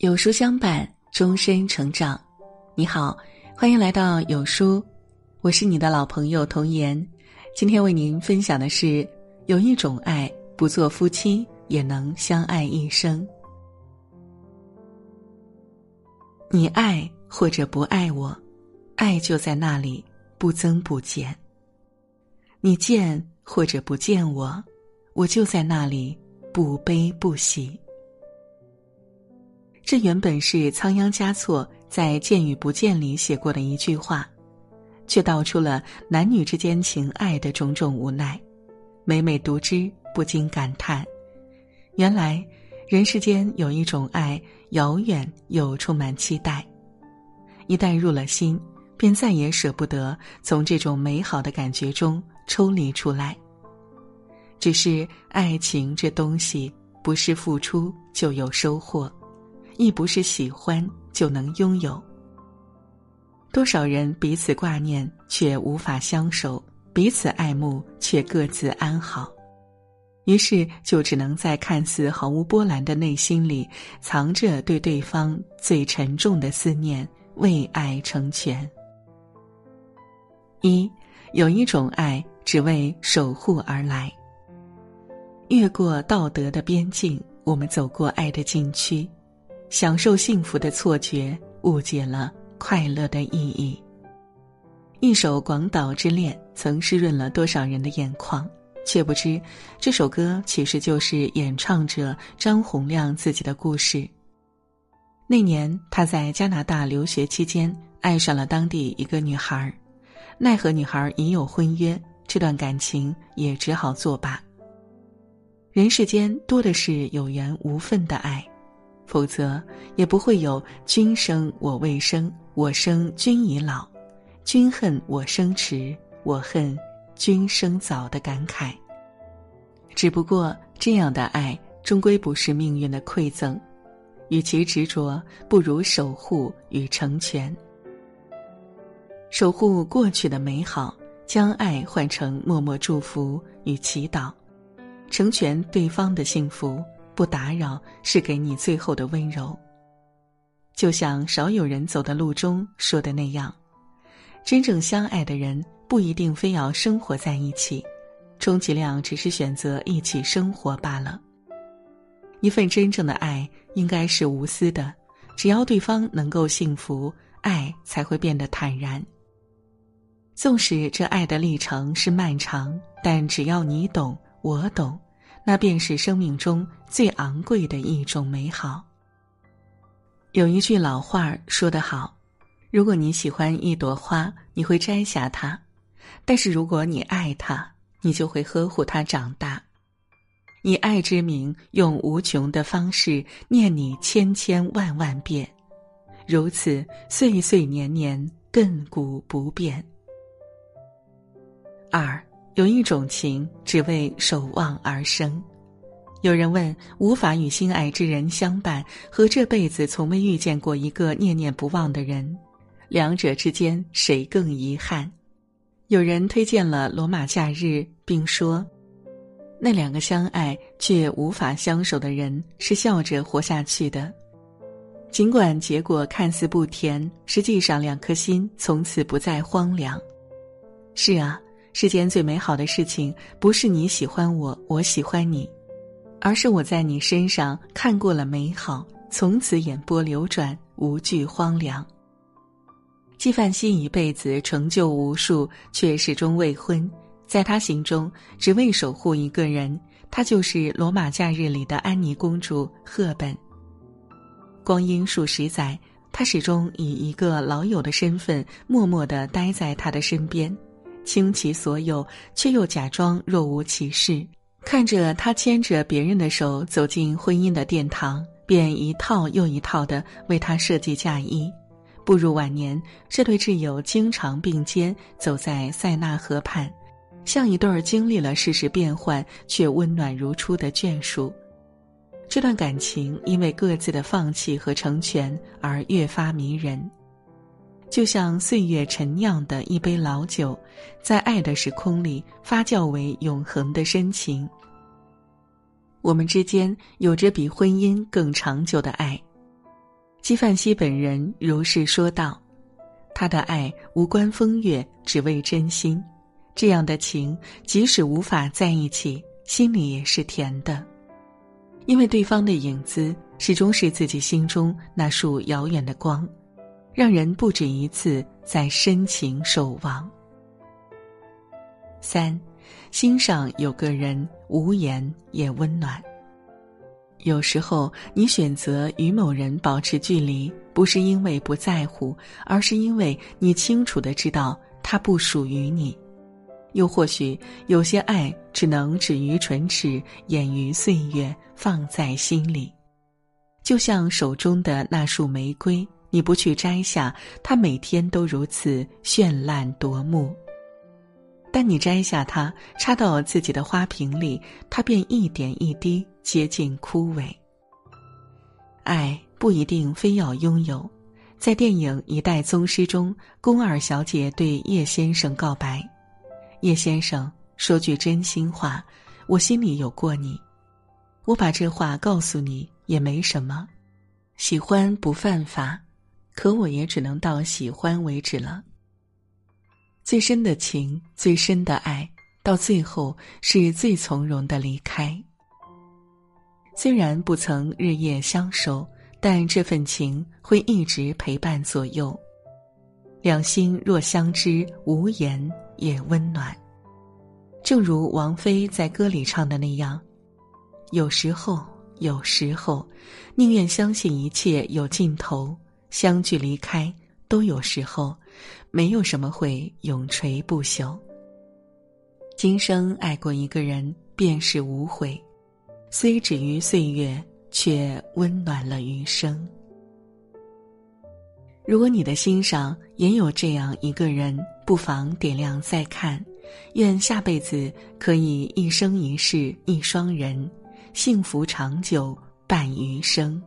有书相伴，终身成长。你好，欢迎来到有书，我是你的老朋友童言。今天为您分享的是：有一种爱，不做夫妻也能相爱一生。你爱或者不爱我，爱就在那里，不增不减。你见或者不见我，我就在那里，不悲不喜。这原本是仓央嘉措在《见与不见》里写过的一句话，却道出了男女之间情爱的种种无奈。每每读之，不禁感叹：原来人世间有一种爱，遥远又充满期待。一旦入了心，便再也舍不得从这种美好的感觉中抽离出来。只是爱情这东西，不是付出就有收获。亦不是喜欢就能拥有。多少人彼此挂念却无法相守，彼此爱慕却各自安好，于是就只能在看似毫无波澜的内心里，藏着对对方最沉重的思念，为爱成全。一，有一种爱只为守护而来。越过道德的边境，我们走过爱的禁区。享受幸福的错觉，误解了快乐的意义。一首《广岛之恋》曾湿润了多少人的眼眶，却不知这首歌其实就是演唱者张洪亮自己的故事。那年他在加拿大留学期间，爱上了当地一个女孩，奈何女孩已有婚约，这段感情也只好作罢。人世间多的是有缘无分的爱。否则，也不会有“君生我未生，我生君已老；君恨我生迟，我恨君生早”的感慨。只不过，这样的爱终归不是命运的馈赠，与其执着，不如守护与成全。守护过去的美好，将爱换成默默祝福与祈祷，成全对方的幸福。不打扰是给你最后的温柔。就像少有人走的路中说的那样，真正相爱的人不一定非要生活在一起，充其量只是选择一起生活罢了。一份真正的爱应该是无私的，只要对方能够幸福，爱才会变得坦然。纵使这爱的历程是漫长，但只要你懂，我懂。那便是生命中最昂贵的一种美好。有一句老话说得好：“如果你喜欢一朵花，你会摘下它；但是如果你爱它，你就会呵护它长大，以爱之名，用无穷的方式念你千千万万遍，如此岁岁年年，亘古不变。”二。有一种情，只为守望而生。有人问：无法与心爱之人相伴，和这辈子从未遇见过一个念念不忘的人，两者之间谁更遗憾？有人推荐了《罗马假日》，并说，那两个相爱却无法相守的人是笑着活下去的，尽管结果看似不甜，实际上两颗心从此不再荒凉。是啊。世间最美好的事情，不是你喜欢我，我喜欢你，而是我在你身上看过了美好，从此眼波流转，无惧荒凉。纪梵希一辈子成就无数，却始终未婚，在他心中，只为守护一个人，她就是《罗马假日》里的安妮公主赫本。光阴数十载，他始终以一个老友的身份，默默的待在他的身边。倾其所有，却又假装若无其事，看着他牵着别人的手走进婚姻的殿堂，便一套又一套的为他设计嫁衣。步入晚年，这对挚友经常并肩走在塞纳河畔，像一对儿经历了世事变幻却温暖如初的眷属。这段感情因为各自的放弃和成全而越发迷人。就像岁月陈酿的一杯老酒，在爱的时空里发酵为永恒的深情。我们之间有着比婚姻更长久的爱，纪梵希本人如是说道：“他的爱无关风月，只为真心。这样的情，即使无法在一起，心里也是甜的，因为对方的影子始终是自己心中那束遥远的光，让人不止一次在深情守望。”三，心上有个人，无言也温暖。有时候，你选择与某人保持距离，不是因为不在乎，而是因为你清楚的知道他不属于你。又或许，有些爱只能止于唇齿，掩于岁月，放在心里。就像手中的那束玫瑰，你不去摘下，它每天都如此绚烂夺目。但你摘下它，插到自己的花瓶里，它便一点一滴接近枯萎。爱不一定非要拥有，在电影《一代宗师》中，宫二小姐对叶先生告白：“叶先生，说句真心话，我心里有过你。我把这话告诉你也没什么，喜欢不犯法，可我也只能到喜欢为止了。”最深的情，最深的爱，到最后是最从容的离开。虽然不曾日夜相守，但这份情会一直陪伴左右。两心若相知，无言也温暖。正如王菲在歌里唱的那样：“有时候，有时候，宁愿相信一切有尽头，相聚离开都有时候。”没有什么会永垂不朽。今生爱过一个人，便是无悔，虽止于岁月，却温暖了余生。如果你的心上也有这样一个人，不妨点亮再看。愿下辈子可以一生一世一双人，幸福长久伴余生。